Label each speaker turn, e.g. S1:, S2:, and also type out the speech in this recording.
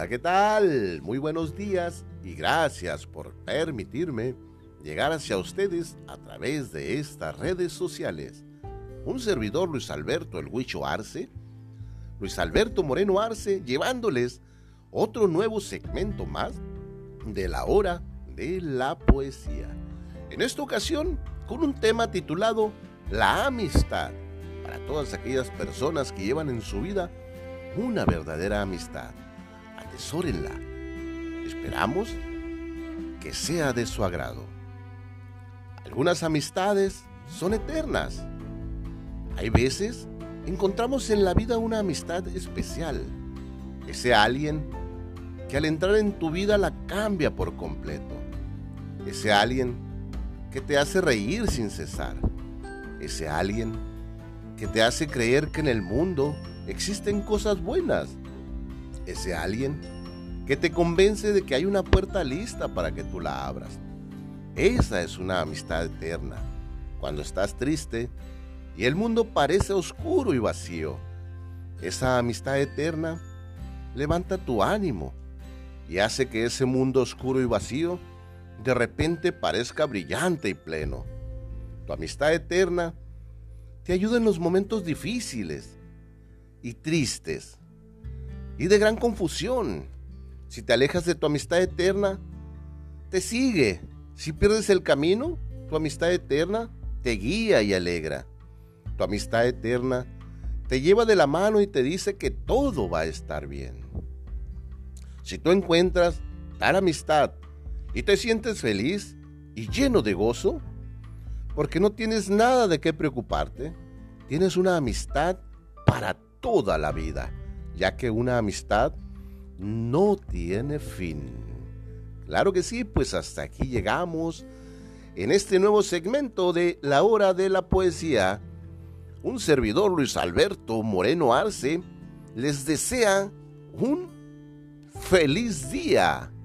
S1: Hola, ¿qué tal? Muy buenos días y gracias por permitirme llegar hacia ustedes a través de estas redes sociales. Un servidor Luis Alberto El Huicho Arce, Luis Alberto Moreno Arce, llevándoles otro nuevo segmento más de la hora de la poesía. En esta ocasión, con un tema titulado La amistad, para todas aquellas personas que llevan en su vida una verdadera amistad. Atesórenla. Esperamos que sea de su agrado. Algunas amistades son eternas. Hay veces encontramos en la vida una amistad especial. Ese alguien que al entrar en tu vida la cambia por completo. Ese alguien que te hace reír sin cesar. Ese alguien que te hace creer que en el mundo existen cosas buenas. Ese alguien que te convence de que hay una puerta lista para que tú la abras. Esa es una amistad eterna. Cuando estás triste y el mundo parece oscuro y vacío, esa amistad eterna levanta tu ánimo y hace que ese mundo oscuro y vacío de repente parezca brillante y pleno. Tu amistad eterna te ayuda en los momentos difíciles y tristes y de gran confusión. Si te alejas de tu amistad eterna, te sigue. Si pierdes el camino, tu amistad eterna te guía y alegra. Tu amistad eterna te lleva de la mano y te dice que todo va a estar bien. Si tú encuentras tal amistad y te sientes feliz y lleno de gozo, porque no tienes nada de qué preocuparte, tienes una amistad para toda la vida, ya que una amistad no tiene fin. Claro que sí, pues hasta aquí llegamos en este nuevo segmento de La Hora de la Poesía. Un servidor Luis Alberto Moreno Arce les desea un feliz día.